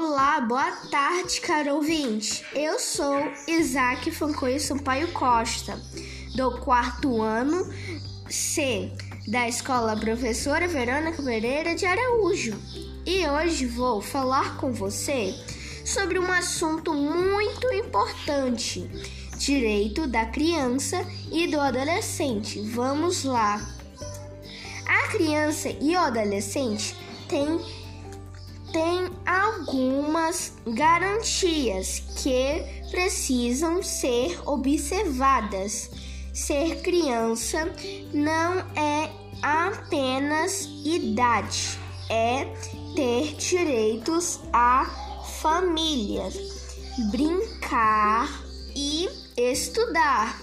Olá, boa tarde, caro ouvinte. Eu sou Isaac Fancoio Sampaio Costa, do quarto ano C, da Escola Professora Verônica Pereira de Araújo. E hoje vou falar com você sobre um assunto muito importante: direito da criança e do adolescente. Vamos lá. A criança e o adolescente têm algumas garantias que precisam ser observadas. Ser criança não é apenas idade, é ter direitos à família, brincar e estudar.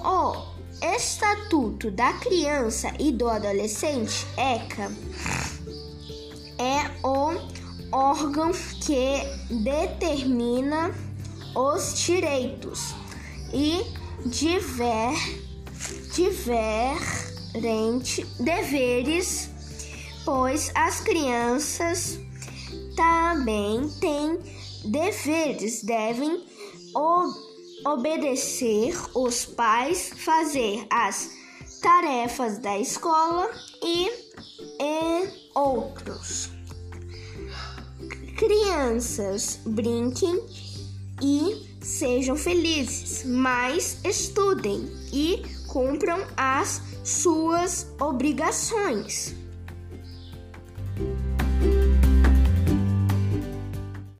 O Estatuto da Criança e do Adolescente, ECA, é o órgão que determina os direitos e diver, diferentes deveres, pois as crianças também têm deveres, devem obedecer os pais, fazer as tarefas da escola e, e outros. Crianças, brinquem e sejam felizes, mas estudem e cumpram as suas obrigações.